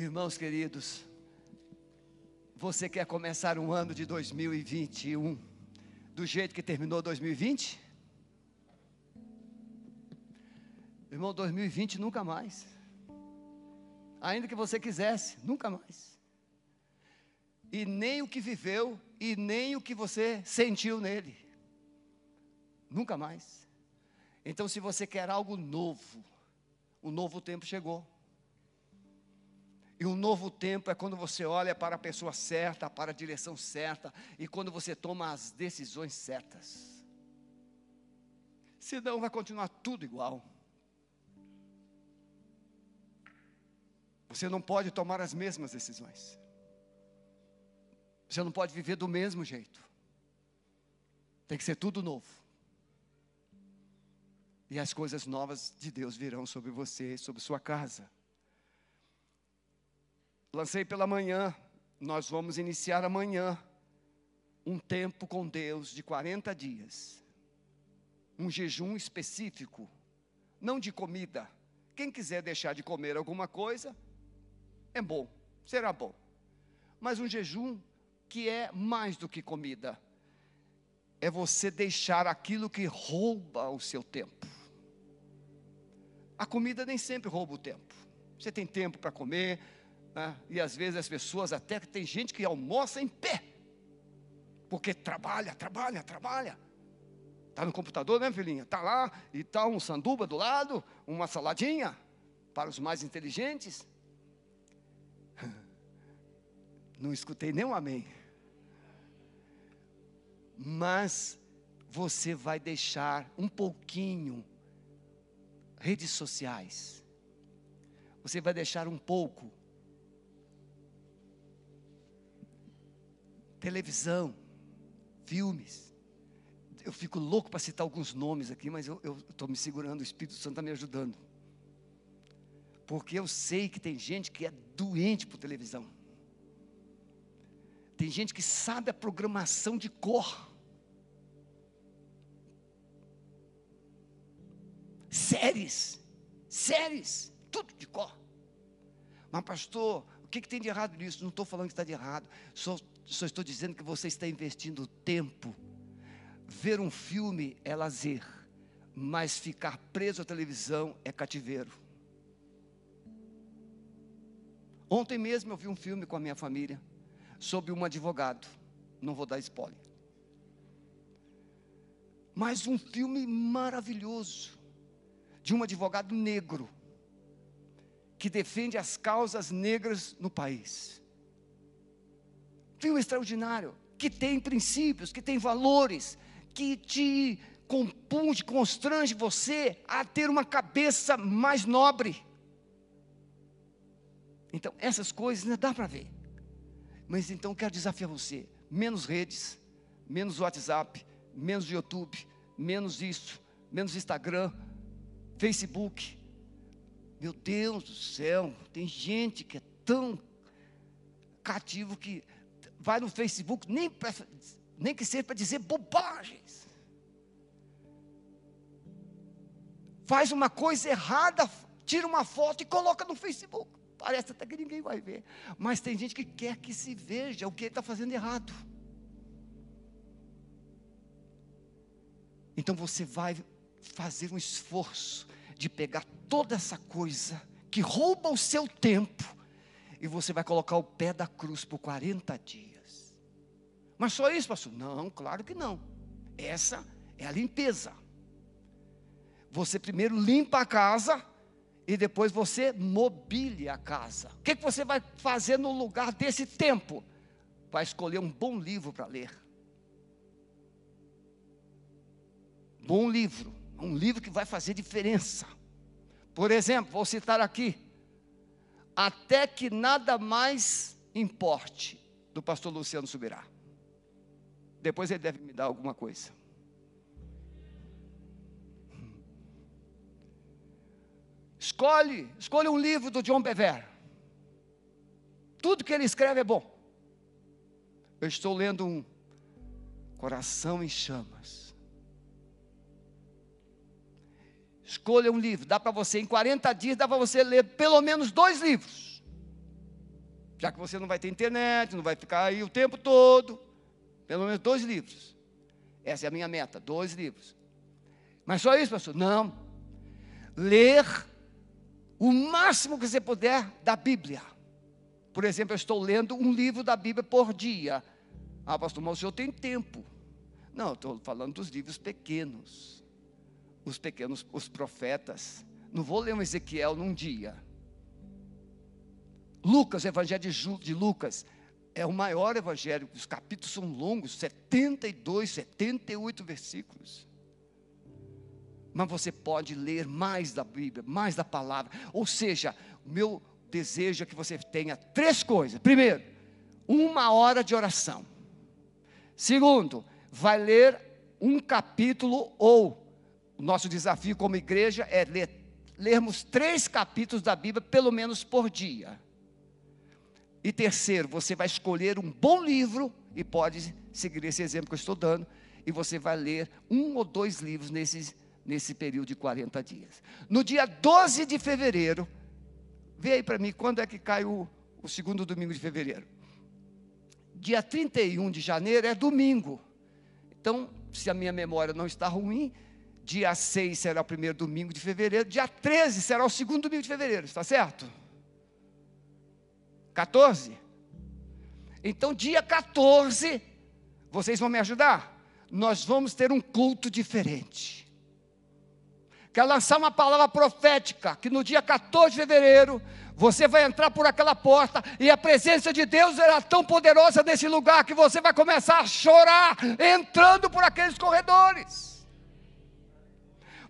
Irmãos queridos, você quer começar um ano de 2021 do jeito que terminou 2020? Irmão, 2020 nunca mais. Ainda que você quisesse, nunca mais. E nem o que viveu, e nem o que você sentiu nele. Nunca mais. Então, se você quer algo novo, o novo tempo chegou. E um novo tempo é quando você olha para a pessoa certa, para a direção certa, e quando você toma as decisões certas. Senão vai continuar tudo igual. Você não pode tomar as mesmas decisões. Você não pode viver do mesmo jeito. Tem que ser tudo novo. E as coisas novas de Deus virão sobre você, sobre sua casa. Lancei pela manhã, nós vamos iniciar amanhã um tempo com Deus de 40 dias. Um jejum específico, não de comida. Quem quiser deixar de comer alguma coisa, é bom, será bom. Mas um jejum que é mais do que comida, é você deixar aquilo que rouba o seu tempo. A comida nem sempre rouba o tempo. Você tem tempo para comer, né? e às vezes as pessoas, até que tem gente que almoça em pé, porque trabalha, trabalha, trabalha. Está no computador, né, filhinha? Está lá e está um sanduba do lado, uma saladinha, para os mais inteligentes. Não escutei nem um amém. Mas você vai deixar um pouquinho redes sociais. Você vai deixar um pouco televisão, filmes. Eu fico louco para citar alguns nomes aqui, mas eu estou me segurando, o Espírito Santo está me ajudando. Porque eu sei que tem gente que é doente por televisão. Tem gente que sabe a programação de cor. Séries, séries, tudo de cor. Mas, pastor, o que, que tem de errado nisso? Não estou falando que está de errado, só, só estou dizendo que você está investindo tempo. Ver um filme é lazer, mas ficar preso à televisão é cativeiro. Ontem mesmo eu vi um filme com a minha família sobre um advogado. Não vou dar spoiler. Mas um filme maravilhoso de um advogado negro que defende as causas negras no país. Filme extraordinário, que tem princípios, que tem valores, que te compunge, constrange você a ter uma cabeça mais nobre. Então, essas coisas não dá para ver. Mas então quero desafiar você: menos redes, menos WhatsApp, menos YouTube, menos isso, menos Instagram, Facebook. Meu Deus do céu, tem gente que é tão cativo que vai no Facebook, nem, pra, nem que seja para dizer bobagens. Faz uma coisa errada, tira uma foto e coloca no Facebook. Parece até que ninguém vai ver. Mas tem gente que quer que se veja o que ele está fazendo errado. Então você vai fazer um esforço de pegar toda essa coisa que rouba o seu tempo e você vai colocar o pé da cruz por 40 dias. Mas só isso, pastor? Não, claro que não. Essa é a limpeza. Você primeiro limpa a casa e depois você mobile a casa. O que, que você vai fazer no lugar desse tempo? Vai escolher um bom livro para ler. Bom livro, um livro que vai fazer diferença. Por exemplo, vou citar aqui, Até que nada mais importe, do pastor Luciano Subirá. Depois ele deve me dar alguma coisa. Escolhe, escolhe um livro do John Bever. Tudo que ele escreve é bom. Eu estou lendo um Coração em Chamas. Escolha um livro, dá para você, em 40 dias, dá para você ler pelo menos dois livros. Já que você não vai ter internet, não vai ficar aí o tempo todo. Pelo menos dois livros. Essa é a minha meta, dois livros. Mas só isso, pastor? Não. Ler o máximo que você puder da Bíblia. Por exemplo, eu estou lendo um livro da Bíblia por dia. Ah, pastor, mas o senhor tem tempo. Não, estou falando dos livros pequenos. Os pequenos, os profetas. Não vou ler um Ezequiel num dia. Lucas, o Evangelho de, de Lucas, é o maior evangelho. Os capítulos são longos 72, 78 versículos. Mas você pode ler mais da Bíblia, mais da palavra. Ou seja, o meu desejo é que você tenha três coisas. Primeiro, uma hora de oração. Segundo, vai ler um capítulo ou o nosso desafio como igreja é ler, lermos três capítulos da Bíblia pelo menos por dia. E terceiro, você vai escolher um bom livro e pode seguir esse exemplo que eu estou dando e você vai ler um ou dois livros nesse, nesse período de 40 dias. No dia 12 de fevereiro, vê aí para mim quando é que cai o, o segundo domingo de fevereiro. Dia 31 de janeiro é domingo. Então, se a minha memória não está ruim, dia 6 será o primeiro domingo de fevereiro, dia 13 será o segundo domingo de fevereiro, está certo? 14? Então, dia 14, vocês vão me ajudar? Nós vamos ter um culto diferente. Quero lançar uma palavra profética, que no dia 14 de fevereiro, você vai entrar por aquela porta e a presença de Deus será tão poderosa nesse lugar que você vai começar a chorar entrando por aqueles corredores.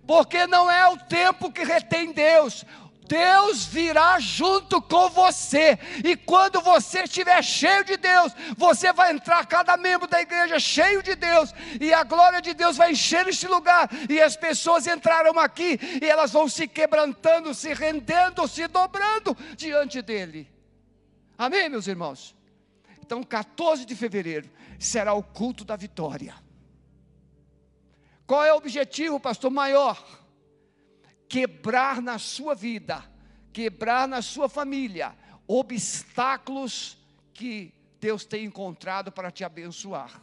Porque não é o tempo que retém Deus, Deus virá junto com você. E quando você estiver cheio de Deus, você vai entrar, cada membro da igreja cheio de Deus, e a glória de Deus vai encher este lugar. E as pessoas entrarão aqui e elas vão se quebrantando, se rendendo, se dobrando diante dele. Amém, meus irmãos? Então, 14 de fevereiro será o culto da vitória. Qual é o objetivo, pastor maior? quebrar na sua vida, quebrar na sua família obstáculos que Deus tem encontrado para te abençoar.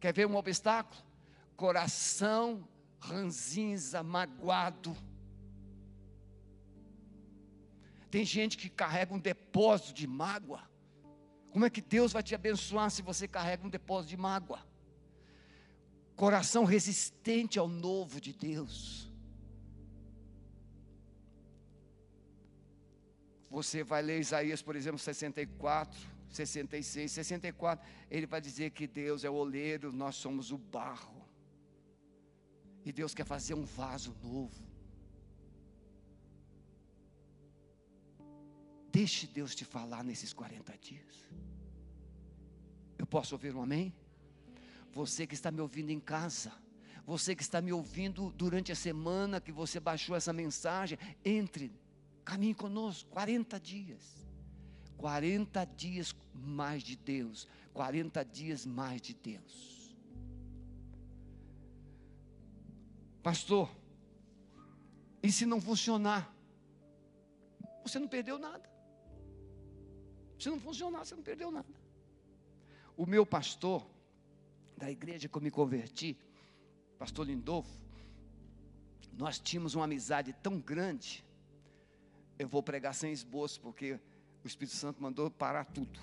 Quer ver um obstáculo? Coração ranzinza, magoado. Tem gente que carrega um depósito de mágoa. Como é que Deus vai te abençoar se você carrega um depósito de mágoa? Coração resistente ao novo de Deus. Você vai ler Isaías, por exemplo, 64, 66, 64, ele vai dizer que Deus é o oleiro, nós somos o barro. E Deus quer fazer um vaso novo. Deixe Deus te falar nesses 40 dias. Eu posso ouvir um amém? Você que está me ouvindo em casa, você que está me ouvindo durante a semana que você baixou essa mensagem, entre, caminhe conosco, 40 dias. 40 dias mais de Deus, 40 dias mais de Deus. Pastor, e se não funcionar? Você não perdeu nada. Se não funcionar, você não perdeu nada. O meu pastor, da igreja que eu me converti, pastor Lindolfo, nós tínhamos uma amizade tão grande. Eu vou pregar sem esboço, porque o Espírito Santo mandou parar tudo.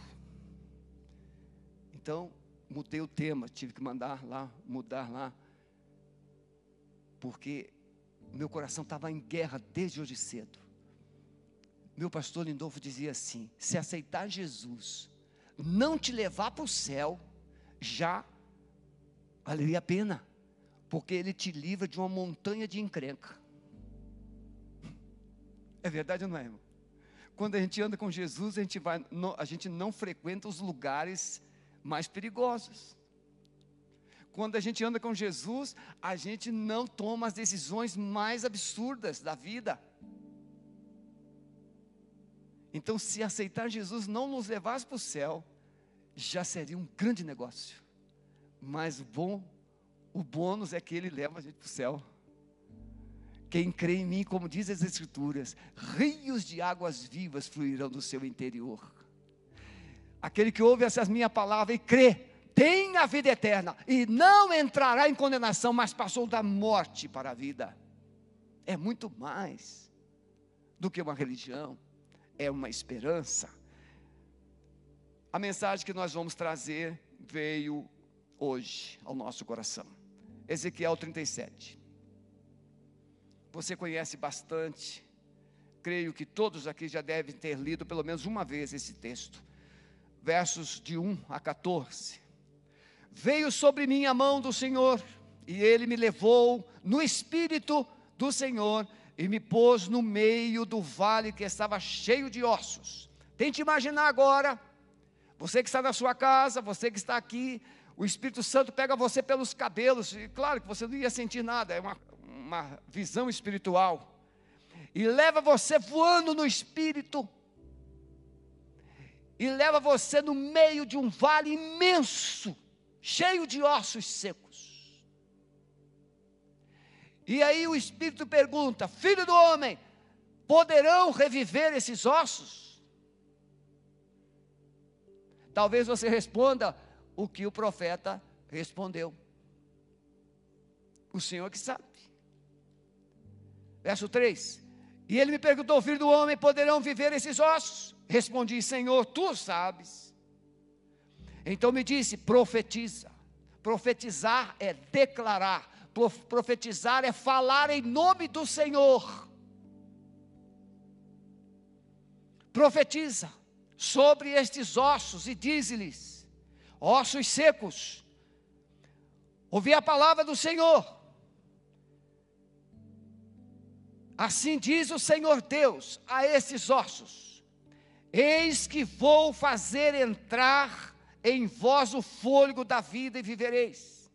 Então, mudei o tema, tive que mandar lá, mudar lá, porque meu coração estava em guerra desde hoje cedo. Meu pastor Lindolfo dizia assim: se aceitar Jesus, não te levar para o céu, já valeria a pena, porque ele te livra de uma montanha de encrenca. É verdade ou não é, irmão? Quando a gente anda com Jesus, a gente, vai, a gente não frequenta os lugares mais perigosos. Quando a gente anda com Jesus, a gente não toma as decisões mais absurdas da vida. Então, se aceitar Jesus não nos levasse para o céu, já seria um grande negócio. Mas o bom, o bônus é que ele leva a gente para o céu. Quem crê em mim, como diz as Escrituras, rios de águas vivas fluirão do seu interior. Aquele que ouve essas minhas palavras e crê, tem a vida eterna e não entrará em condenação, mas passou da morte para a vida. É muito mais do que uma religião, é uma esperança. A mensagem que nós vamos trazer veio hoje ao nosso coração. Ezequiel 37. Você conhece bastante, creio que todos aqui já devem ter lido pelo menos uma vez esse texto. Versos de 1 a 14. Veio sobre mim a mão do Senhor, e ele me levou no espírito do Senhor e me pôs no meio do vale que estava cheio de ossos. Tente imaginar agora, você que está na sua casa, você que está aqui, o Espírito Santo pega você pelos cabelos, e claro que você não ia sentir nada, é uma, uma visão espiritual, e leva você voando no Espírito, e leva você no meio de um vale imenso, cheio de ossos secos. E aí o Espírito pergunta: Filho do homem, poderão reviver esses ossos? Talvez você responda: o que o profeta respondeu. O Senhor que sabe. Verso 3: E ele me perguntou, filho do homem, poderão viver esses ossos? Respondi, Senhor, tu sabes. Então me disse: profetiza. Profetizar é declarar, profetizar é falar em nome do Senhor. Profetiza sobre estes ossos e diz-lhes: ossos secos. Ouvi a palavra do Senhor. Assim diz o Senhor Deus a esses ossos: Eis que vou fazer entrar em vós o fôlego da vida e vivereis.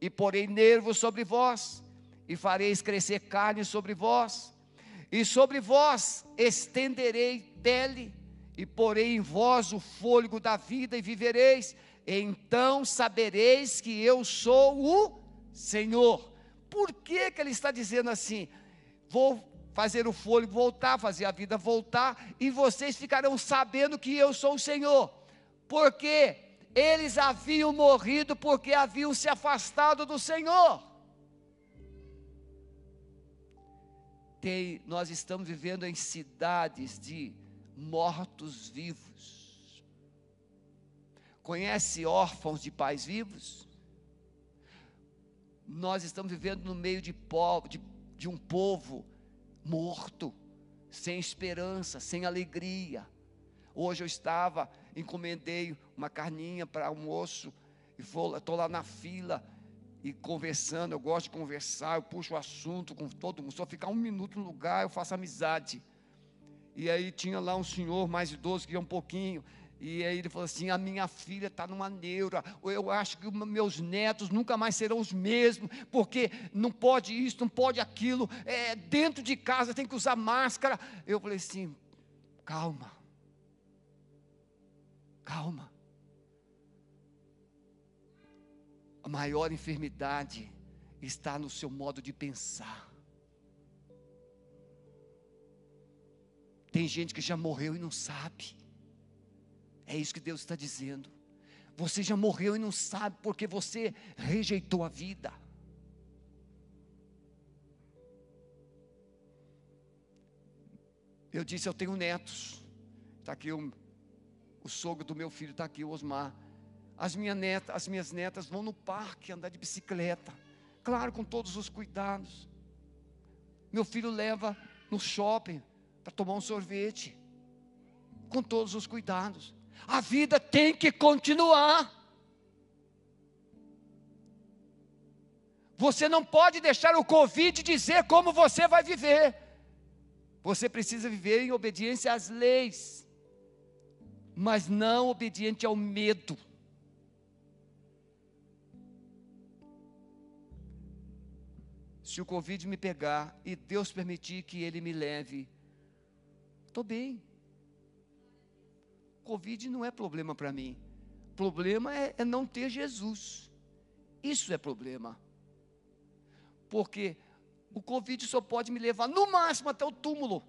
E porei nervos sobre vós, e fareis crescer carne sobre vós, e sobre vós estenderei pele, e porei em vós o fôlego da vida e vivereis então sabereis que eu sou o Senhor. Por que, que ele está dizendo assim? Vou fazer o fôlego voltar, fazer a vida voltar, e vocês ficarão sabendo que eu sou o Senhor. Porque eles haviam morrido porque haviam se afastado do Senhor. Tem, nós estamos vivendo em cidades de mortos-vivos Conhece órfãos de pais vivos? Nós estamos vivendo no meio de, povo, de, de um povo morto, sem esperança, sem alegria. Hoje eu estava, encomendei uma carninha para almoço, e estou lá na fila, e conversando, eu gosto de conversar, eu puxo o assunto com todo mundo, só ficar um minuto no lugar, eu faço amizade. E aí tinha lá um senhor mais idoso que ia um pouquinho, e aí ele falou assim: a minha filha está numa neura, eu acho que meus netos nunca mais serão os mesmos, porque não pode isso, não pode aquilo, é, dentro de casa tem que usar máscara. Eu falei assim: calma, calma. A maior enfermidade está no seu modo de pensar. Tem gente que já morreu e não sabe. É isso que Deus está dizendo. Você já morreu e não sabe porque você rejeitou a vida. Eu disse, eu tenho netos. Está aqui o, o sogro do meu filho, está aqui, o Osmar. As, minha neta, as minhas netas vão no parque andar de bicicleta. Claro, com todos os cuidados. Meu filho leva no shopping para tomar um sorvete. Com todos os cuidados. A vida tem que continuar. Você não pode deixar o Covid dizer como você vai viver. Você precisa viver em obediência às leis, mas não obediente ao medo. Se o Covid me pegar e Deus permitir que ele me leve, estou bem. Covid não é problema para mim. Problema é, é não ter Jesus. Isso é problema. Porque O Covid só pode me levar no máximo até o túmulo.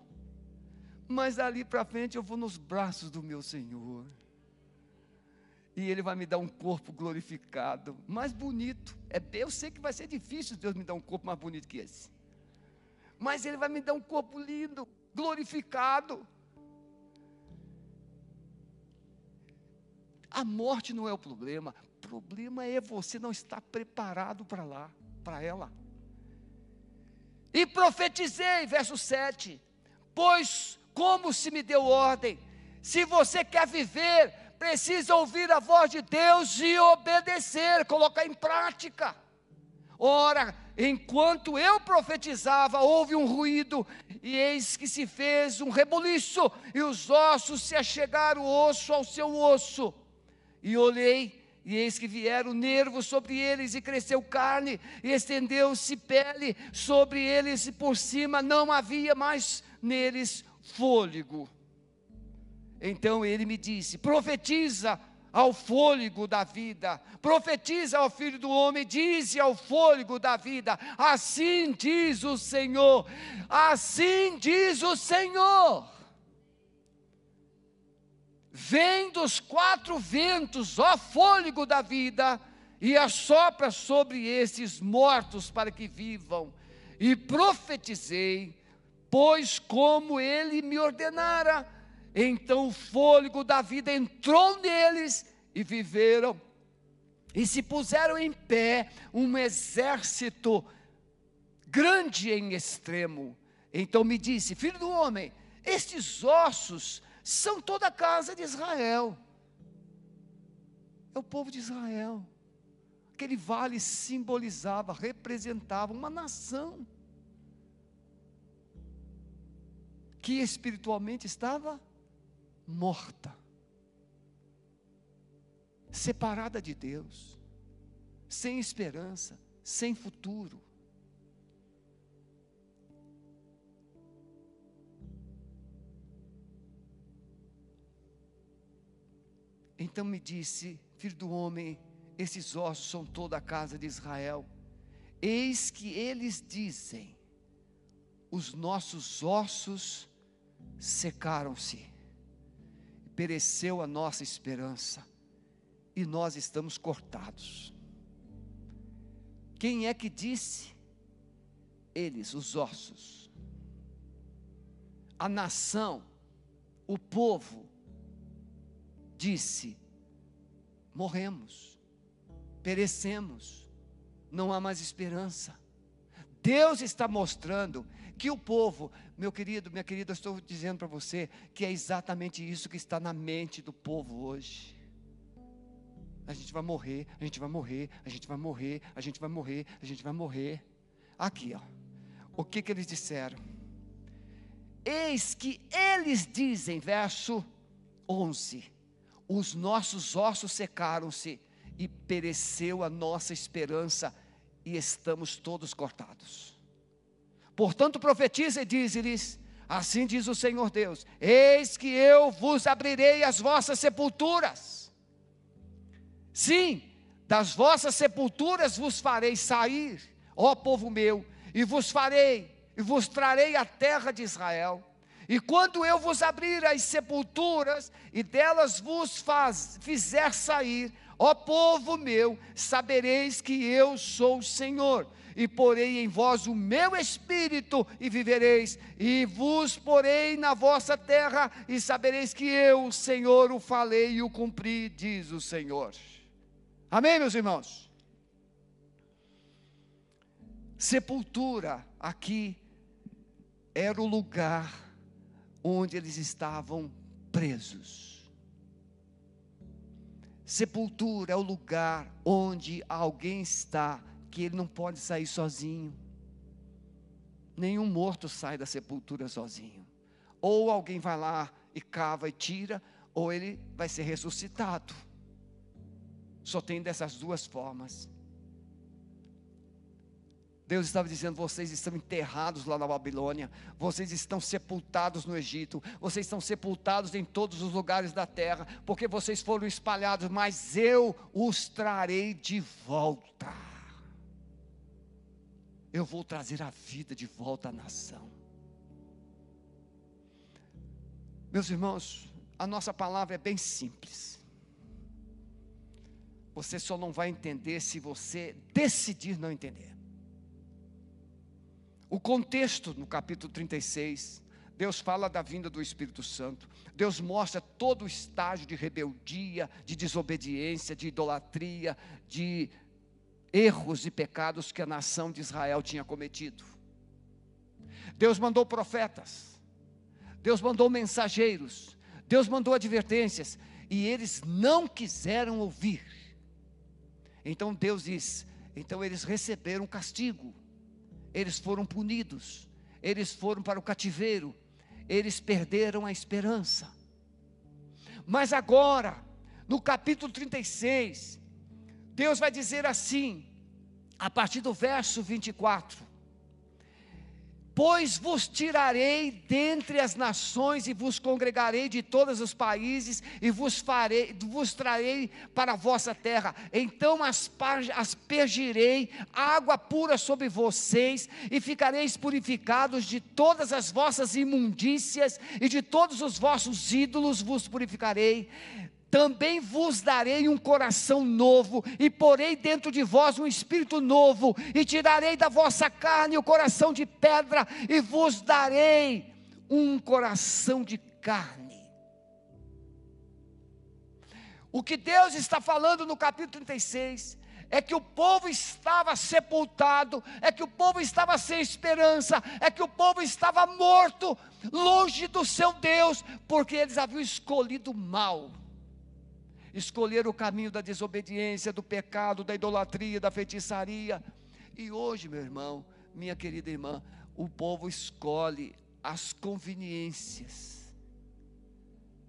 Mas dali para frente eu vou nos braços do meu Senhor. E Ele vai me dar um corpo glorificado, mais bonito. É, eu sei que vai ser difícil Deus me dar um corpo mais bonito que esse. Mas Ele vai me dar um corpo lindo, glorificado. A morte não é o problema, o problema é você não estar preparado para lá, para ela. E profetizei, verso 7, pois como se me deu ordem, se você quer viver, precisa ouvir a voz de Deus e obedecer, colocar em prática. Ora, enquanto eu profetizava, houve um ruído, e eis que se fez um rebuliço, e os ossos se achegaram osso ao seu osso. E olhei, e eis que vieram nervos sobre eles, e cresceu carne, e estendeu-se pele sobre eles, e por cima não havia mais neles fôlego. Então ele me disse: profetiza ao fôlego da vida, profetiza ao filho do homem, dize ao fôlego da vida: assim diz o Senhor, assim diz o Senhor. Vem dos quatro ventos, ó fôlego da vida, e assopra sobre esses mortos para que vivam. E profetizei, pois como ele me ordenara, então o fôlego da vida entrou neles e viveram. E se puseram em pé um exército grande em extremo. Então me disse: Filho do homem, estes ossos são toda a casa de Israel. É o povo de Israel. Aquele vale simbolizava, representava uma nação que espiritualmente estava morta, separada de Deus, sem esperança, sem futuro. Então me disse, filho do homem, esses ossos são toda a casa de Israel. Eis que eles dizem: os nossos ossos secaram-se, pereceu a nossa esperança, e nós estamos cortados. Quem é que disse? Eles, os ossos. A nação, o povo, disse: morremos, perecemos, não há mais esperança. Deus está mostrando que o povo, meu querido, minha querida, estou dizendo para você que é exatamente isso que está na mente do povo hoje. A gente vai morrer, a gente vai morrer, a gente vai morrer, a gente vai morrer, a gente vai morrer. Aqui, ó. O que que eles disseram? Eis que eles dizem, verso 11: os nossos ossos secaram-se e pereceu a nossa esperança e estamos todos cortados. Portanto, profetiza e diz-lhes: Assim diz o Senhor Deus: Eis que eu vos abrirei as vossas sepulturas. Sim, das vossas sepulturas vos farei sair, ó povo meu, e vos farei, e vos trarei a terra de Israel e quando eu vos abrir as sepulturas e delas vos faz, fizer sair, ó povo meu, sabereis que eu sou o Senhor. E porei em vós o meu espírito e vivereis, e vos porei na vossa terra, e sabereis que eu, o Senhor, o falei e o cumpri, diz o Senhor. Amém, meus irmãos? Sepultura aqui era o lugar onde eles estavam presos. Sepultura é o lugar onde alguém está que ele não pode sair sozinho. Nenhum morto sai da sepultura sozinho. Ou alguém vai lá e cava e tira, ou ele vai ser ressuscitado. Só tem dessas duas formas. Deus estava dizendo: vocês estão enterrados lá na Babilônia, vocês estão sepultados no Egito, vocês estão sepultados em todos os lugares da terra, porque vocês foram espalhados, mas eu os trarei de volta. eu vou trazer a vida de volta à nação. Meus irmãos, a nossa palavra é bem simples. Você só não vai entender se você decidir não entender. O contexto no capítulo 36, Deus fala da vinda do Espírito Santo. Deus mostra todo o estágio de rebeldia, de desobediência, de idolatria, de erros e pecados que a nação de Israel tinha cometido. Deus mandou profetas, Deus mandou mensageiros, Deus mandou advertências, e eles não quiseram ouvir. Então Deus diz: então eles receberam castigo, eles foram punidos, eles foram para o cativeiro, eles perderam a esperança. Mas agora, no capítulo 36, Deus vai dizer assim, a partir do verso 24: Pois vos tirarei dentre as nações e vos congregarei de todos os países e vos farei, vos trarei para a vossa terra. Então as aspergirei água pura sobre vocês e ficareis purificados de todas as vossas imundícias e de todos os vossos ídolos vos purificarei também vos darei um coração novo, e porei dentro de vós um espírito novo, e tirarei da vossa carne o coração de pedra, e vos darei um coração de carne. O que Deus está falando no capítulo 36 é que o povo estava sepultado, é que o povo estava sem esperança, é que o povo estava morto, longe do seu Deus, porque eles haviam escolhido mal escolher o caminho da desobediência, do pecado, da idolatria, da feitiçaria. E hoje, meu irmão, minha querida irmã, o povo escolhe as conveniências.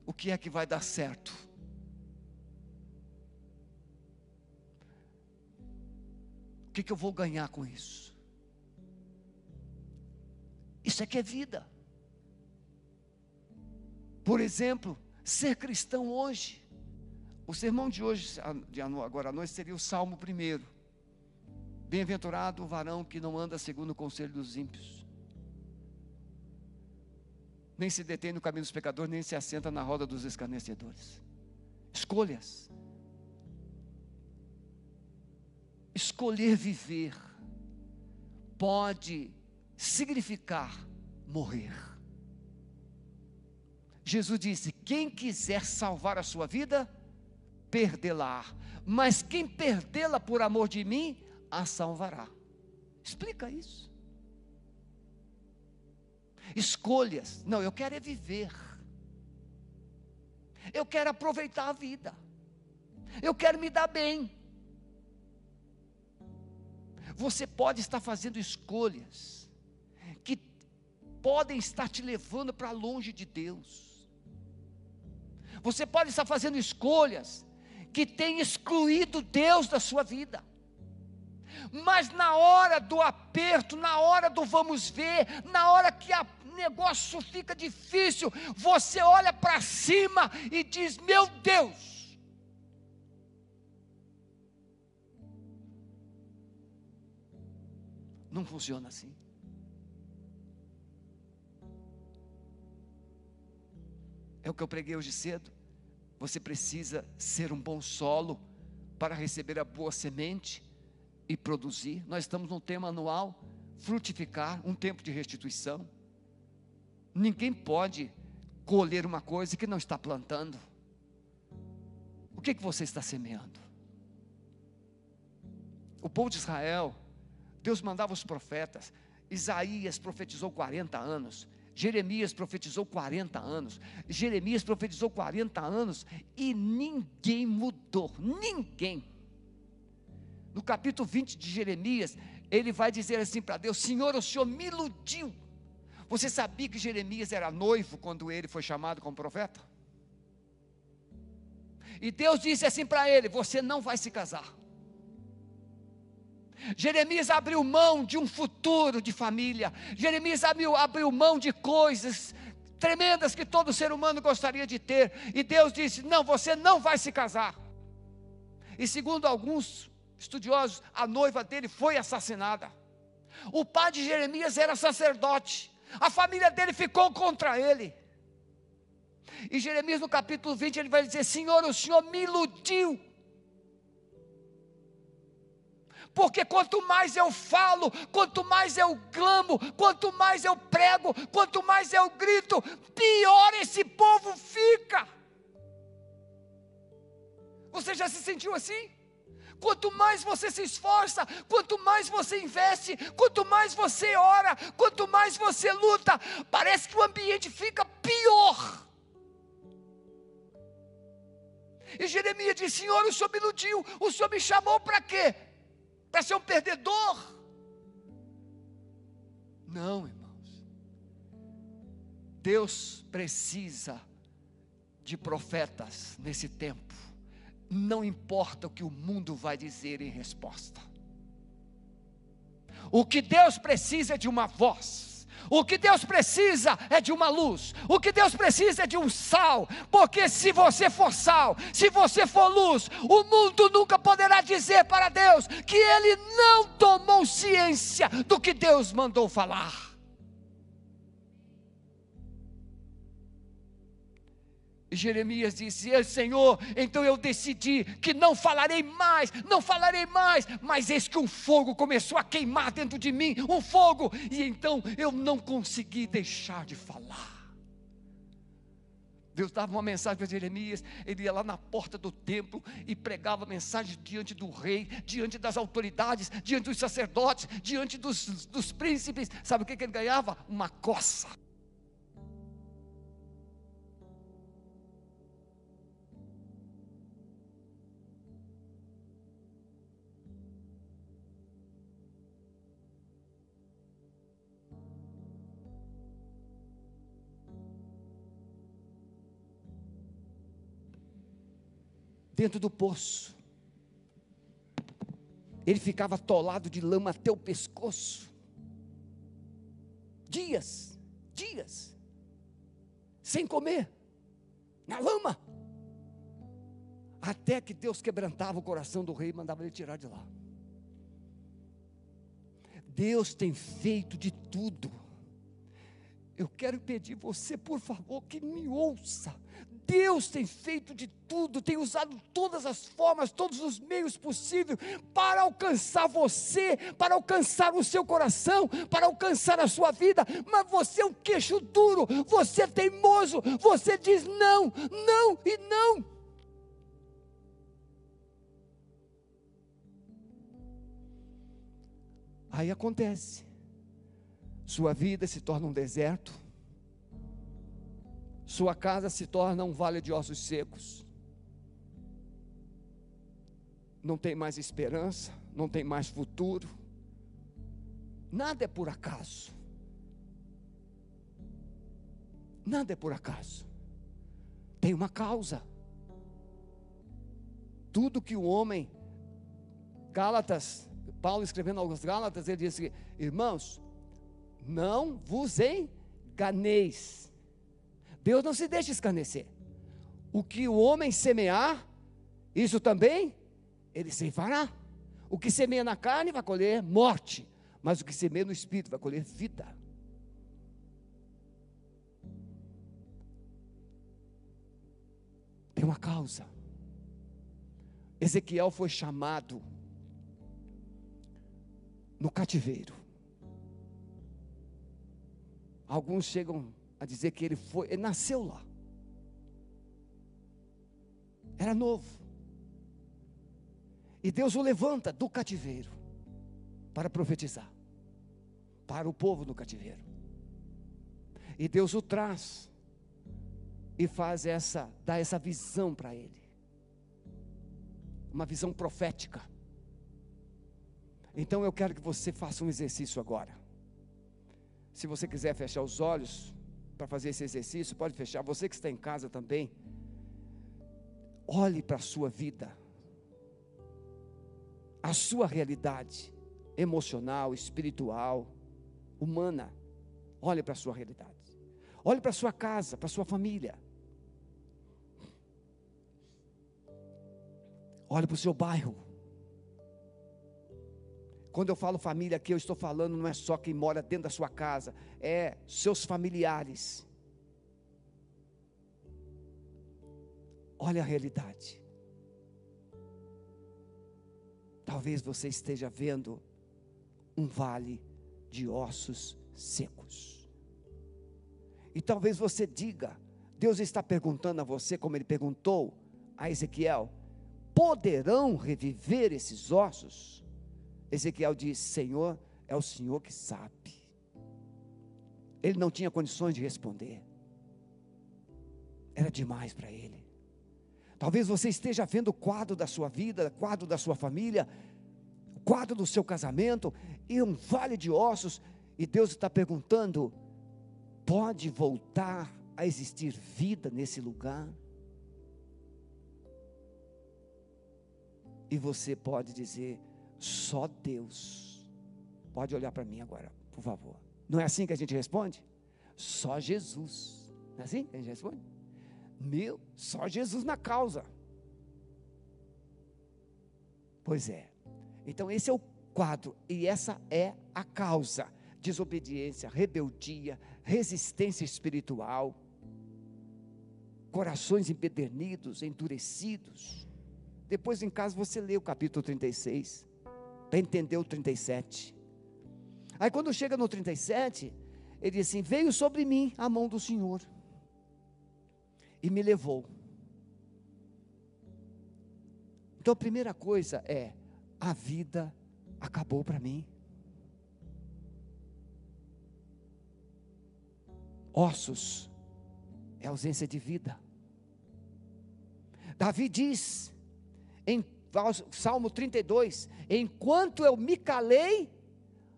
O que é que vai dar certo? O que, que eu vou ganhar com isso? Isso é que é vida. Por exemplo, ser cristão hoje o sermão de hoje, de agora à noite, seria o Salmo primeiro. Bem-aventurado o varão que não anda segundo o conselho dos ímpios, nem se detém no caminho dos pecadores, nem se assenta na roda dos escarnecedores. Escolhas. Escolher viver pode significar morrer. Jesus disse: quem quiser salvar a sua vida, perdê-la, mas quem perdê-la por amor de mim, a salvará. Explica isso. Escolhas. Não, eu quero é viver. Eu quero aproveitar a vida. Eu quero me dar bem. Você pode estar fazendo escolhas que podem estar te levando para longe de Deus. Você pode estar fazendo escolhas que tem excluído Deus da sua vida. Mas na hora do aperto, na hora do vamos ver, na hora que o negócio fica difícil, você olha para cima e diz: Meu Deus. Não funciona assim. É o que eu preguei hoje cedo. Você precisa ser um bom solo para receber a boa semente e produzir. Nós estamos no tema anual, frutificar, um tempo de restituição. Ninguém pode colher uma coisa que não está plantando. O que, que você está semeando? O povo de Israel, Deus mandava os profetas, Isaías profetizou 40 anos, Jeremias profetizou 40 anos. Jeremias profetizou 40 anos e ninguém mudou, ninguém. No capítulo 20 de Jeremias, ele vai dizer assim para Deus: Senhor, o Senhor me iludiu. Você sabia que Jeremias era noivo quando ele foi chamado como profeta? E Deus disse assim para ele: Você não vai se casar. Jeremias abriu mão de um futuro de família. Jeremias abriu, abriu mão de coisas tremendas que todo ser humano gostaria de ter. E Deus disse: Não, você não vai se casar. E segundo alguns estudiosos, a noiva dele foi assassinada. O pai de Jeremias era sacerdote. A família dele ficou contra ele. E Jeremias no capítulo 20 ele vai dizer: Senhor, o Senhor me iludiu. Porque quanto mais eu falo, quanto mais eu clamo, quanto mais eu prego, quanto mais eu grito, pior esse povo fica. Você já se sentiu assim? Quanto mais você se esforça, quanto mais você investe, quanto mais você ora, quanto mais você luta, parece que o ambiente fica pior. E Jeremias disse: Senhor, o Senhor me iludiu, o Senhor me chamou para quê? Para ser um perdedor? Não, irmãos. Deus precisa de profetas nesse tempo não importa o que o mundo vai dizer em resposta. O que Deus precisa é de uma voz. O que Deus precisa é de uma luz. O que Deus precisa é de um sal. Porque se você for sal, se você for luz, o mundo nunca poderá dizer para Deus que ele não tomou ciência do que Deus mandou falar. Jeremias disse: Senhor, então eu decidi que não falarei mais, não falarei mais. Mas eis que um fogo começou a queimar dentro de mim um fogo, e então eu não consegui deixar de falar. Deus dava uma mensagem para Jeremias, ele ia lá na porta do templo e pregava mensagem diante do rei, diante das autoridades, diante dos sacerdotes, diante dos, dos príncipes. Sabe o que, que ele ganhava? Uma coça. Dentro do poço. Ele ficava atolado de lama até o pescoço. Dias, dias, sem comer, na lama. Até que Deus quebrantava o coração do rei e mandava ele tirar de lá. Deus tem feito de tudo. Eu quero pedir você, por favor, que me ouça. Deus tem feito de tudo, tem usado todas as formas, todos os meios possíveis para alcançar você, para alcançar o seu coração, para alcançar a sua vida. Mas você é um queixo duro, você é teimoso, você diz não, não e não. Aí acontece, sua vida se torna um deserto, sua casa se torna um vale de ossos secos. Não tem mais esperança, não tem mais futuro. Nada é por acaso. Nada é por acaso. Tem uma causa. Tudo que o homem, Gálatas, Paulo escrevendo aos Gálatas, ele disse: Irmãos, não vos enganeis Deus não se deixa escarnecer. O que o homem semear, isso também ele fará. O que semeia na carne vai colher morte, mas o que semeia no espírito vai colher vida. Tem uma causa. Ezequiel foi chamado no cativeiro. Alguns chegam a dizer que ele foi, ele nasceu lá. Era novo. E Deus o levanta do cativeiro para profetizar para o povo do cativeiro. E Deus o traz e faz essa, dá essa visão para ele. Uma visão profética. Então eu quero que você faça um exercício agora. Se você quiser fechar os olhos, para fazer esse exercício, pode fechar. Você que está em casa também, olhe para a sua vida, a sua realidade emocional, espiritual, humana. Olhe para a sua realidade. Olhe para a sua casa, para a sua família. Olhe para o seu bairro. Quando eu falo família aqui, eu estou falando não é só quem mora dentro da sua casa, é seus familiares. Olha a realidade. Talvez você esteja vendo um vale de ossos secos. E talvez você diga: Deus está perguntando a você, como Ele perguntou a Ezequiel: poderão reviver esses ossos? Ezequiel diz: Senhor, é o Senhor que sabe. Ele não tinha condições de responder, era demais para ele. Talvez você esteja vendo o quadro da sua vida, o quadro da sua família, o quadro do seu casamento, e um vale de ossos, e Deus está perguntando: pode voltar a existir vida nesse lugar? E você pode dizer: só Deus. Pode olhar para mim agora, por favor. Não é assim que a gente responde? Só Jesus. Não é assim que a gente responde? Meu, só Jesus na causa. Pois é. Então esse é o quadro e essa é a causa: desobediência, rebeldia, resistência espiritual corações empedernidos, endurecidos. Depois em casa você lê o capítulo 36, para entender o 37. Aí quando chega no 37, ele diz assim: Veio sobre mim a mão do Senhor e me levou. Então a primeira coisa é: a vida acabou para mim. Ossos é ausência de vida. Davi diz em Salmo 32: Enquanto eu me calei,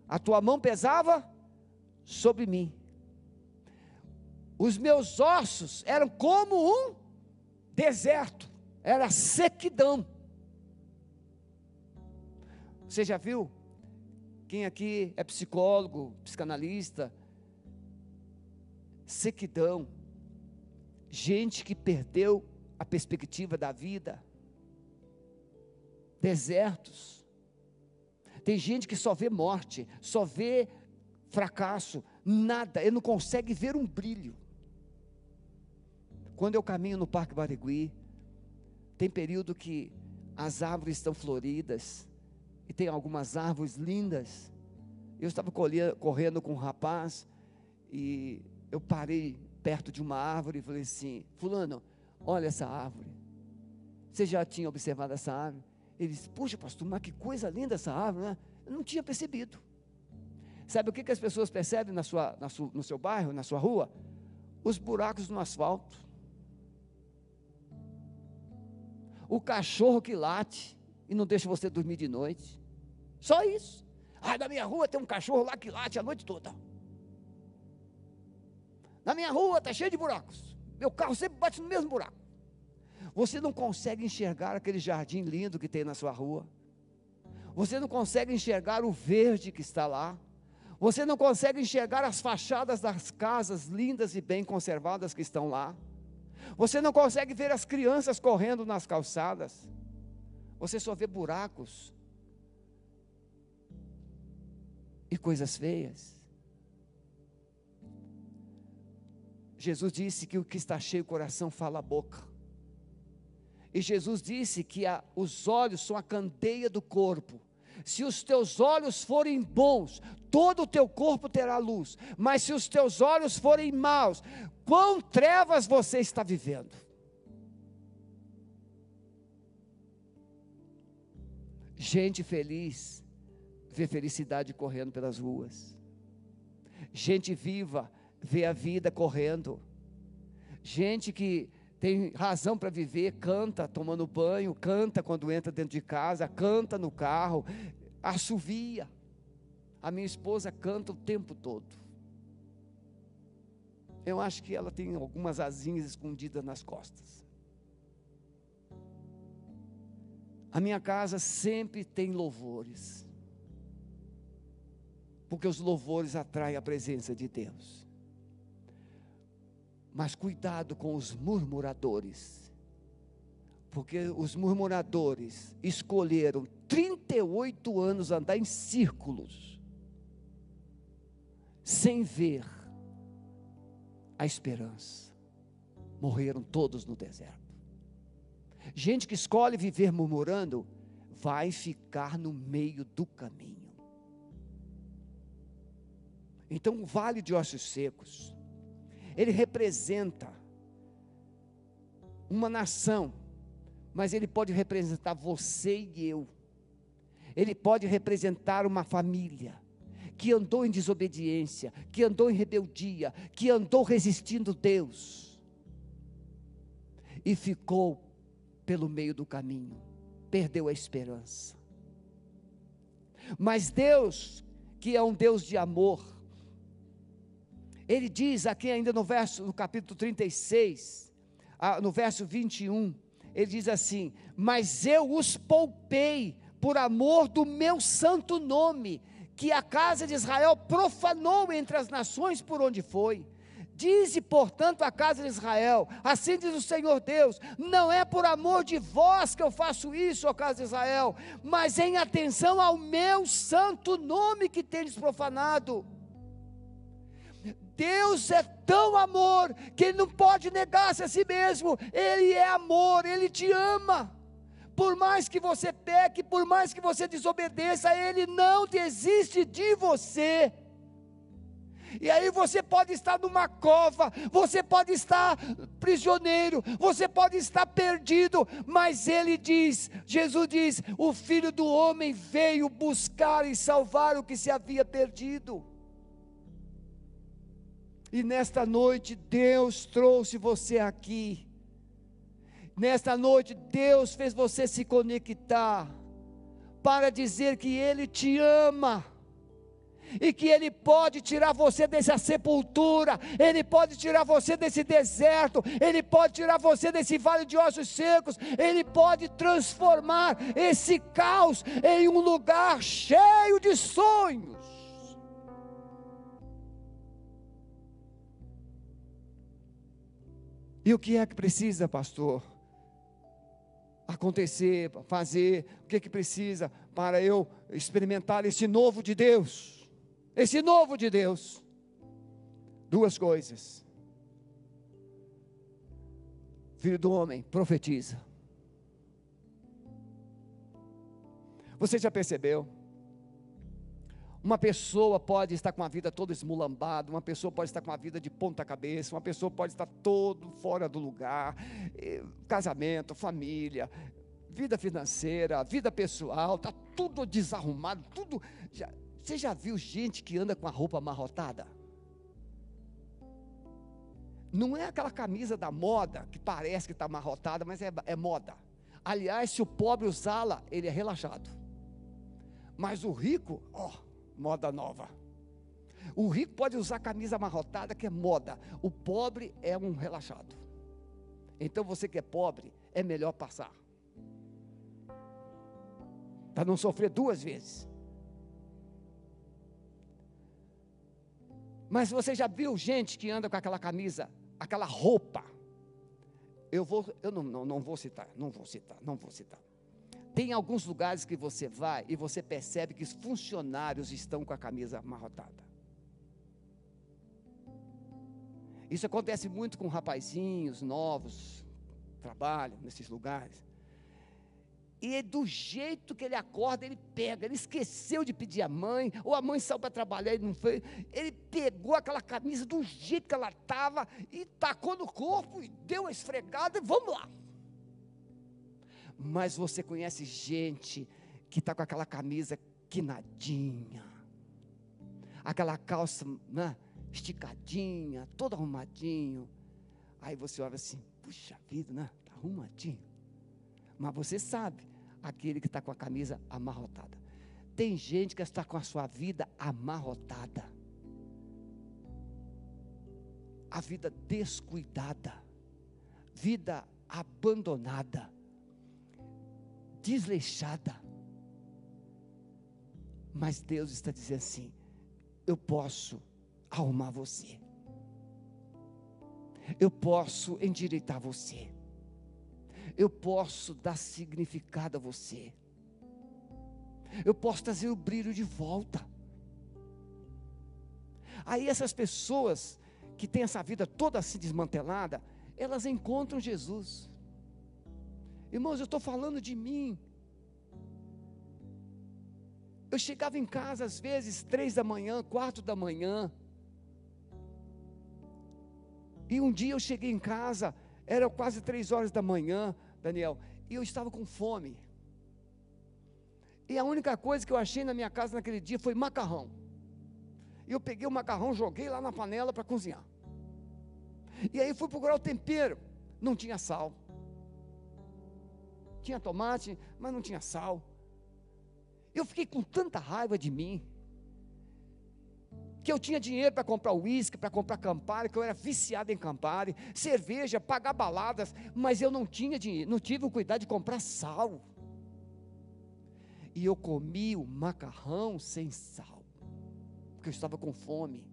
a tua mão pesava sobre mim. Os meus ossos eram como um deserto, era sequidão. Você já viu? Quem aqui é psicólogo, psicanalista? Sequidão gente que perdeu a perspectiva da vida, desertos. Tem gente que só vê morte, só vê fracasso, nada, ele não consegue ver um brilho. Quando eu caminho no Parque Barigui, tem período que as árvores estão floridas, e tem algumas árvores lindas. Eu estava correndo com um rapaz, e eu parei perto de uma árvore e falei assim: Fulano, olha essa árvore. Você já tinha observado essa árvore? Ele disse: Puxa, pastor, mas que coisa linda essa árvore, né? Eu não tinha percebido. Sabe o que, que as pessoas percebem na sua, na sua, no seu bairro, na sua rua? Os buracos no asfalto. O cachorro que late e não deixa você dormir de noite. Só isso. Ah, na minha rua tem um cachorro lá que late a noite toda. Na minha rua está cheio de buracos. Meu carro sempre bate no mesmo buraco. Você não consegue enxergar aquele jardim lindo que tem na sua rua. Você não consegue enxergar o verde que está lá. Você não consegue enxergar as fachadas das casas lindas e bem conservadas que estão lá. Você não consegue ver as crianças correndo nas calçadas. Você só vê buracos e coisas feias. Jesus disse que o que está cheio o coração fala a boca. E Jesus disse que a, os olhos são a candeia do corpo. Se os teus olhos forem bons, todo o teu corpo terá luz. Mas se os teus olhos forem maus, quão trevas você está vivendo? Gente feliz vê felicidade correndo pelas ruas. Gente viva vê a vida correndo. Gente que tem razão para viver, canta tomando banho, canta quando entra dentro de casa, canta no carro, assovia. A minha esposa canta o tempo todo. Eu acho que ela tem algumas asinhas escondidas nas costas. A minha casa sempre tem louvores. Porque os louvores atraem a presença de Deus. Mas cuidado com os murmuradores, Porque os murmuradores escolheram 38 anos andar em círculos, sem ver a esperança. Morreram todos no deserto. Gente que escolhe viver murmurando, vai ficar no meio do caminho. Então, o vale de ossos secos, ele representa uma nação mas ele pode representar você e eu. Ele pode representar uma família que andou em desobediência, que andou em rebeldia, que andou resistindo Deus e ficou pelo meio do caminho, perdeu a esperança. Mas Deus, que é um Deus de amor, ele diz aqui ainda no verso, no capítulo 36, no verso 21, ele diz assim: Mas eu os poupei por amor do meu santo nome, que a casa de Israel profanou entre as nações por onde foi. Dize, portanto, a casa de Israel: Assim diz o Senhor Deus: Não é por amor de vós que eu faço isso, ó casa de Israel, mas em atenção ao meu santo nome que tendes profanado. Deus é tão amor que Ele não pode negar-se a si mesmo. Ele é amor, Ele te ama. Por mais que você peque, por mais que você desobedeça, Ele não desiste de você. E aí você pode estar numa cova, você pode estar prisioneiro, você pode estar perdido, mas ele diz, Jesus diz: "O filho do homem veio buscar e salvar o que se havia perdido". E nesta noite Deus trouxe você aqui. Nesta noite Deus fez você se conectar para dizer que Ele te ama e que Ele pode tirar você dessa sepultura, Ele pode tirar você desse deserto, Ele pode tirar você desse vale de ossos secos, Ele pode transformar esse caos em um lugar cheio de sonhos. E o que é que precisa, pastor? Acontecer, fazer, o que é que precisa para eu experimentar esse novo de Deus? Esse novo de Deus. Duas coisas. Filho do homem, profetiza. Você já percebeu? Uma pessoa pode estar com a vida toda esmulambada, uma pessoa pode estar com a vida de ponta cabeça, uma pessoa pode estar todo fora do lugar, casamento, família, vida financeira, vida pessoal, está tudo desarrumado, tudo. Já, você já viu gente que anda com a roupa amarrotada? Não é aquela camisa da moda que parece que está amarrotada, mas é, é moda. Aliás, se o pobre usá-la, ele é relaxado. Mas o rico, ó. Oh, moda nova. O rico pode usar camisa amarrotada, que é moda. O pobre é um relaxado. Então você que é pobre, é melhor passar. Para não sofrer duas vezes. Mas você já viu gente que anda com aquela camisa, aquela roupa? Eu vou, eu não, não, não vou citar, não vou citar, não vou citar. Tem alguns lugares que você vai e você percebe que os funcionários estão com a camisa amarrotada. Isso acontece muito com rapazinhos novos, trabalham nesses lugares. E é do jeito que ele acorda, ele pega. Ele esqueceu de pedir a mãe, ou a mãe saiu para trabalhar e não foi. Ele pegou aquela camisa do jeito que ela estava e tacou no corpo e deu uma esfregada e vamos lá. Mas você conhece gente que está com aquela camisa quinadinha, aquela calça né, esticadinha, todo arrumadinho. Aí você olha assim, puxa vida, né? Está arrumadinho. Mas você sabe, aquele que está com a camisa amarrotada. Tem gente que está com a sua vida amarrotada. A vida descuidada, vida abandonada desleixada. Mas Deus está dizendo assim: eu posso arrumar você, eu posso endireitar você, eu posso dar significado a você. Eu posso trazer o brilho de volta. Aí essas pessoas que têm essa vida toda assim desmantelada, elas encontram Jesus. Irmãos, eu estou falando de mim. Eu chegava em casa às vezes três da manhã, quatro da manhã. E um dia eu cheguei em casa, era quase três horas da manhã, Daniel, e eu estava com fome. E a única coisa que eu achei na minha casa naquele dia foi macarrão. E eu peguei o macarrão, joguei lá na panela para cozinhar. E aí fui procurar o tempero, não tinha sal. Tinha tomate, mas não tinha sal. Eu fiquei com tanta raiva de mim, que eu tinha dinheiro para comprar uísque, para comprar Campari, que eu era viciado em Campari, cerveja, pagar baladas, mas eu não tinha dinheiro, não tive o cuidado de comprar sal. E eu comi o macarrão sem sal, porque eu estava com fome.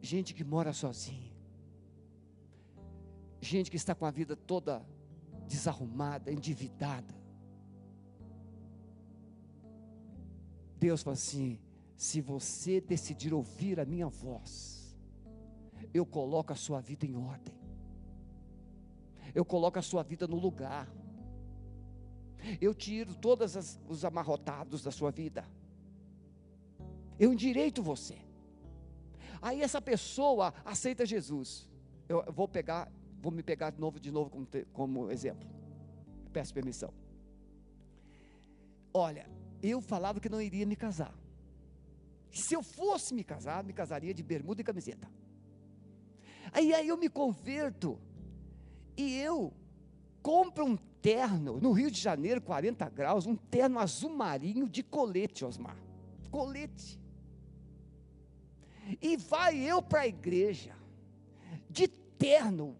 Gente que mora sozinha gente que está com a vida toda desarrumada, endividada. Deus fala assim: se você decidir ouvir a minha voz, eu coloco a sua vida em ordem, eu coloco a sua vida no lugar, eu tiro todos os amarrotados da sua vida, eu endireito você. Aí essa pessoa aceita Jesus. Eu vou pegar vou me pegar de novo, de novo como, como exemplo. Peço permissão. Olha, eu falava que não iria me casar. Se eu fosse me casar, me casaria de bermuda e camiseta. Aí, aí eu me converto e eu compro um terno no Rio de Janeiro, 40 graus, um terno azul marinho de colete, Osmar. Colete. E vai eu para a igreja de terno,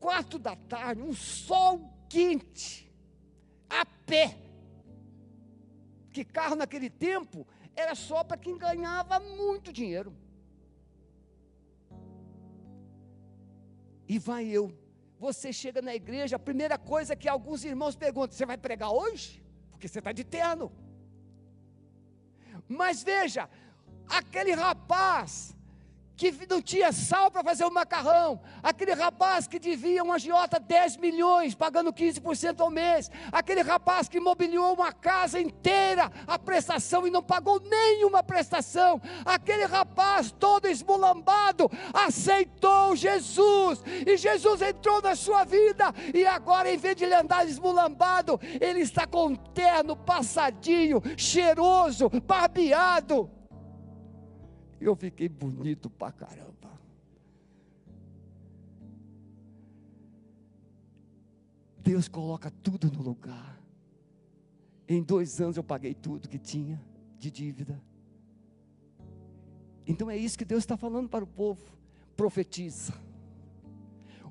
quatro da tarde, um sol quente, a pé. Que carro naquele tempo era só para quem ganhava muito dinheiro. E vai eu. Você chega na igreja, a primeira coisa que alguns irmãos perguntam: você vai pregar hoje? Porque você está de terno. Mas veja, aquele rapaz que não tinha sal para fazer o macarrão, aquele rapaz que devia um agiota 10 milhões, pagando 15% ao mês, aquele rapaz que mobiliou uma casa inteira a prestação e não pagou nenhuma prestação, aquele rapaz todo esmulambado aceitou Jesus, e Jesus entrou na sua vida, e agora em vez de ele andar esmulambado, ele está com um terno passadinho, cheiroso, barbeado, eu fiquei bonito pra caramba. Deus coloca tudo no lugar. Em dois anos eu paguei tudo que tinha de dívida. Então é isso que Deus está falando para o povo. Profetiza.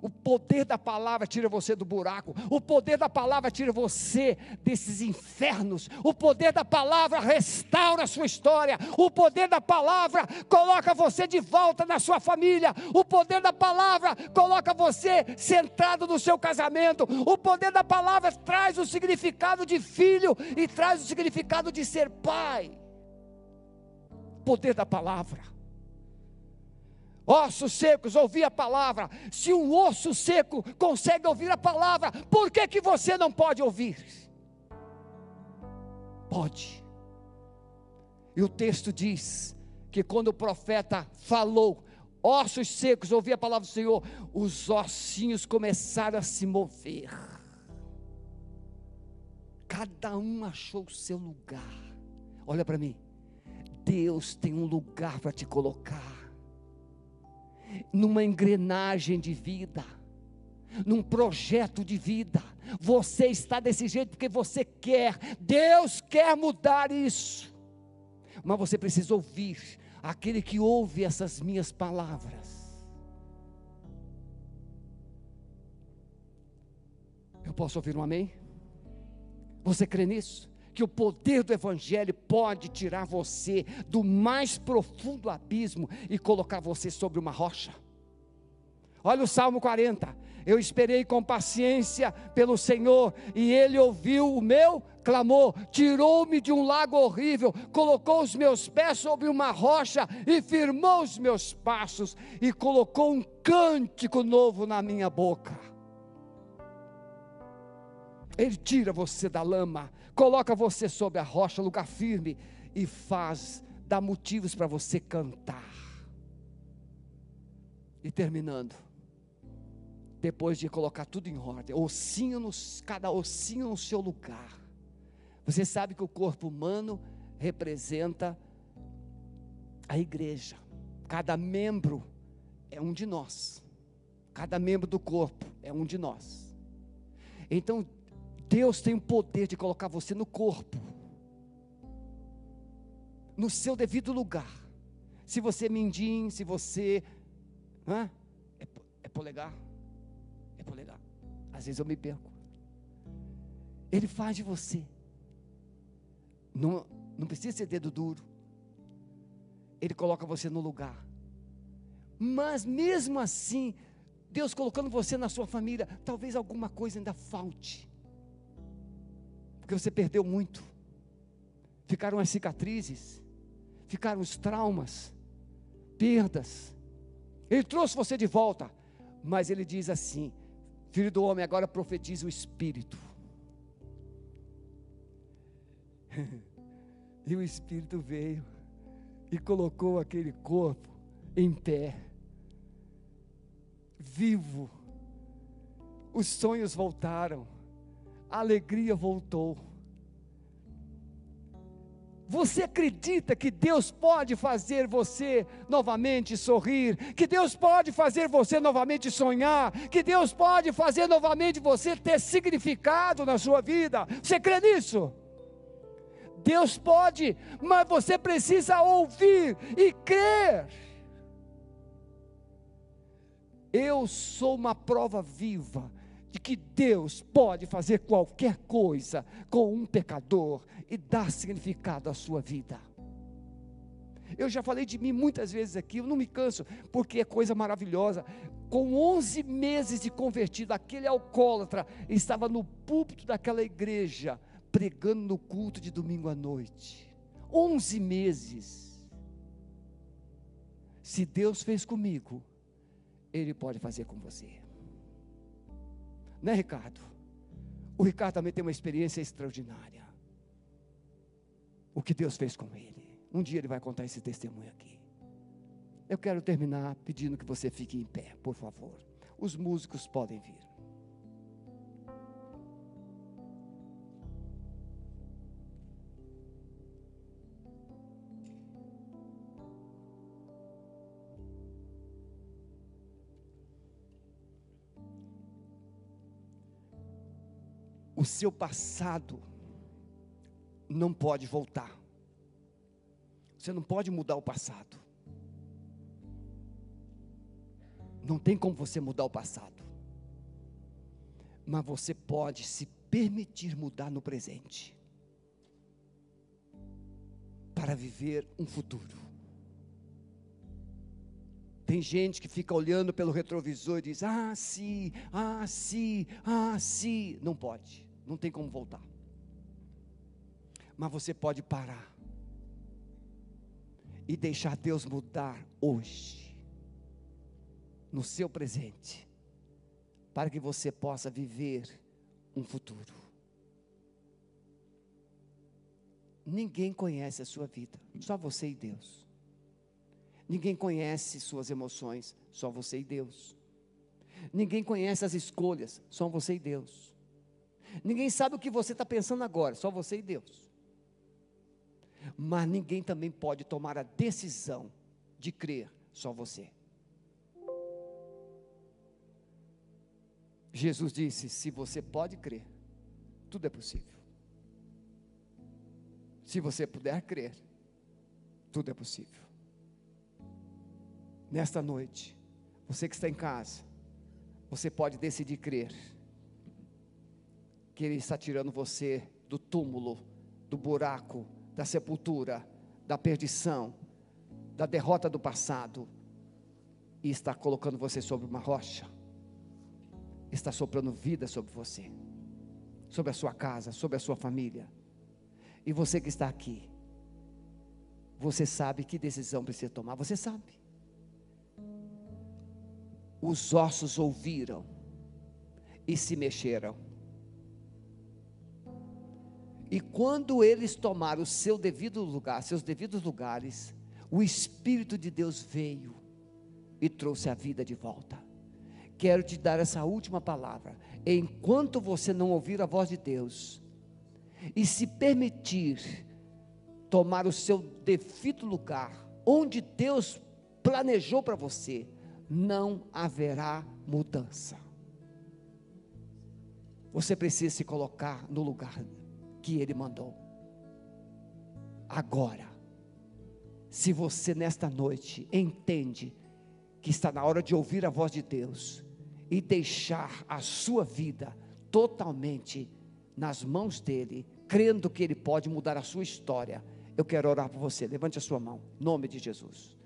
O poder da palavra tira você do buraco. O poder da palavra tira você desses infernos. O poder da palavra restaura a sua história. O poder da palavra coloca você de volta na sua família. O poder da palavra coloca você centrado no seu casamento. O poder da palavra traz o significado de filho e traz o significado de ser pai. Poder da palavra ossos secos, ouvir a palavra. Se um osso seco consegue ouvir a palavra, por que, que você não pode ouvir? Pode. E o texto diz que quando o profeta falou, ossos secos, ouvir a palavra do Senhor, os ossinhos começaram a se mover. Cada um achou o seu lugar. Olha para mim. Deus tem um lugar para te colocar numa engrenagem de vida, num projeto de vida. Você está desse jeito porque você quer, Deus quer mudar isso. Mas você precisa ouvir aquele que ouve essas minhas palavras. Eu posso ouvir um amém? Você crê nisso? Que o poder do Evangelho pode tirar você do mais profundo abismo e colocar você sobre uma rocha. Olha o Salmo 40. Eu esperei com paciência pelo Senhor, e Ele ouviu o meu clamor, tirou-me de um lago horrível, colocou os meus pés sobre uma rocha e firmou os meus passos, e colocou um cântico novo na minha boca. Ele tira você da lama, coloca você sobre a rocha, lugar firme, e faz, dá motivos para você cantar. E terminando, depois de colocar tudo em ordem, ossinho nos, cada ossinho no seu lugar. Você sabe que o corpo humano representa a igreja. Cada membro é um de nós. Cada membro do corpo é um de nós. Então, Deus tem o poder de colocar você no corpo, no seu devido lugar. Se você é mendim, se você. é, é polegar? É polegar. Às vezes eu me perco. Ele faz de você. Não, não precisa ser dedo duro. Ele coloca você no lugar. Mas mesmo assim, Deus colocando você na sua família, talvez alguma coisa ainda falte. Porque você perdeu muito. Ficaram as cicatrizes, ficaram os traumas, perdas. Ele trouxe você de volta, mas ele diz assim: Filho do homem, agora profetiza o Espírito. e o Espírito veio e colocou aquele corpo em pé, vivo. Os sonhos voltaram, a alegria voltou. Você acredita que Deus pode fazer você novamente sorrir? Que Deus pode fazer você novamente sonhar? Que Deus pode fazer novamente você ter significado na sua vida? Você crê nisso? Deus pode, mas você precisa ouvir e crer. Eu sou uma prova viva de que Deus pode fazer qualquer coisa com um pecador e dar significado à sua vida. Eu já falei de mim muitas vezes aqui, eu não me canso, porque é coisa maravilhosa. Com 11 meses de convertido, aquele alcoólatra estava no púlpito daquela igreja, pregando no culto de domingo à noite. 11 meses. Se Deus fez comigo, Ele pode fazer com você. Né, Ricardo? O Ricardo também tem uma experiência extraordinária. O que Deus fez com ele. Um dia ele vai contar esse testemunho aqui. Eu quero terminar pedindo que você fique em pé, por favor. Os músicos podem vir. O seu passado não pode voltar. Você não pode mudar o passado. Não tem como você mudar o passado. Mas você pode se permitir mudar no presente. Para viver um futuro. Tem gente que fica olhando pelo retrovisor e diz: Ah, sim, ah, sim, ah, sim. Não pode não tem como voltar. Mas você pode parar e deixar Deus mudar hoje, no seu presente, para que você possa viver um futuro. Ninguém conhece a sua vida, só você e Deus. Ninguém conhece suas emoções, só você e Deus. Ninguém conhece as escolhas, só você e Deus. Ninguém sabe o que você está pensando agora, só você e Deus. Mas ninguém também pode tomar a decisão de crer, só você. Jesus disse: se você pode crer, tudo é possível. Se você puder crer, tudo é possível. Nesta noite, você que está em casa, você pode decidir crer que Ele está tirando você do túmulo do buraco, da sepultura, da perdição, da derrota do passado, e está colocando você sobre uma rocha, está soprando vida sobre você, sobre a sua casa, sobre a sua família. E você que está aqui, você sabe que decisão precisa tomar, você sabe. Os ossos ouviram e se mexeram. E quando eles tomaram o seu devido lugar, seus devidos lugares, o Espírito de Deus veio e trouxe a vida de volta. Quero te dar essa última palavra. Enquanto você não ouvir a voz de Deus e se permitir tomar o seu devido lugar, onde Deus planejou para você, não haverá mudança. Você precisa se colocar no lugar que Ele mandou. Agora, se você nesta noite entende que está na hora de ouvir a voz de Deus e deixar a sua vida totalmente nas mãos dEle, crendo que Ele pode mudar a sua história, eu quero orar por você. Levante a sua mão, em nome de Jesus.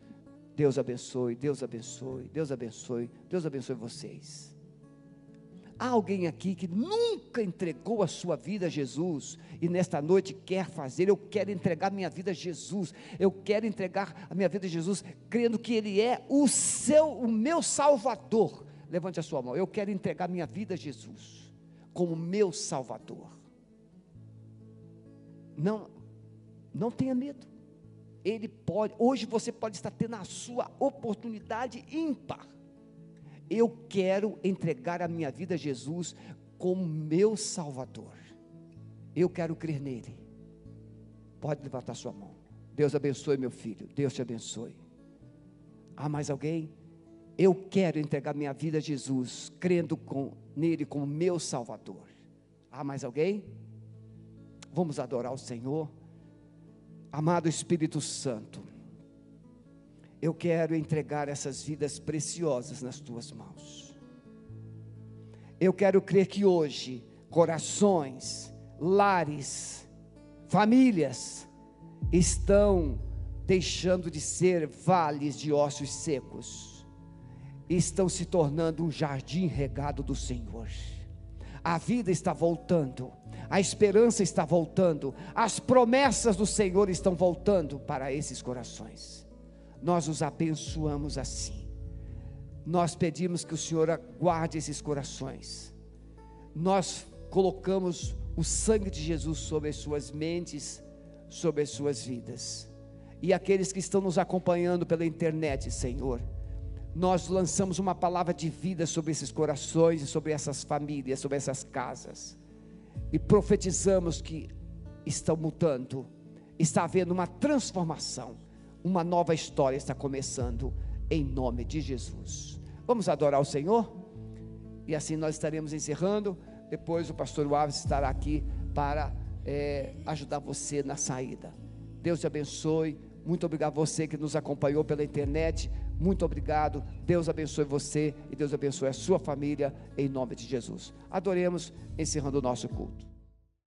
Deus abençoe, Deus abençoe, Deus abençoe, Deus abençoe vocês. Há alguém aqui que nunca entregou a sua vida a Jesus e nesta noite quer fazer, eu quero entregar minha vida a Jesus. Eu quero entregar a minha vida a Jesus, crendo que ele é o seu, o meu salvador. Levante a sua mão. Eu quero entregar minha vida a Jesus como meu salvador. Não não tenha medo. Ele pode, hoje você pode estar tendo a sua oportunidade ímpar eu quero entregar a minha vida a Jesus como meu Salvador. Eu quero crer nele. Pode levantar sua mão. Deus abençoe meu filho. Deus te abençoe. Há mais alguém? Eu quero entregar minha vida a Jesus, crendo com, nele como meu Salvador. Há mais alguém? Vamos adorar o Senhor. Amado Espírito Santo eu quero entregar essas vidas preciosas nas tuas mãos. Eu quero crer que hoje, corações, lares, famílias estão deixando de ser vales de ossos secos, estão se tornando um jardim regado do Senhor. A vida está voltando, a esperança está voltando, as promessas do Senhor estão voltando para esses corações nós os abençoamos assim. Nós pedimos que o Senhor guarde esses corações. Nós colocamos o sangue de Jesus sobre as suas mentes, sobre as suas vidas. E aqueles que estão nos acompanhando pela internet, Senhor, nós lançamos uma palavra de vida sobre esses corações e sobre essas famílias, sobre essas casas. E profetizamos que estão mudando, está havendo uma transformação uma nova história está começando em nome de Jesus. Vamos adorar o Senhor? E assim nós estaremos encerrando. Depois o pastor Alves estará aqui para é, ajudar você na saída. Deus te abençoe. Muito obrigado a você que nos acompanhou pela internet. Muito obrigado. Deus abençoe você e Deus abençoe a sua família em nome de Jesus. Adoremos encerrando o nosso culto.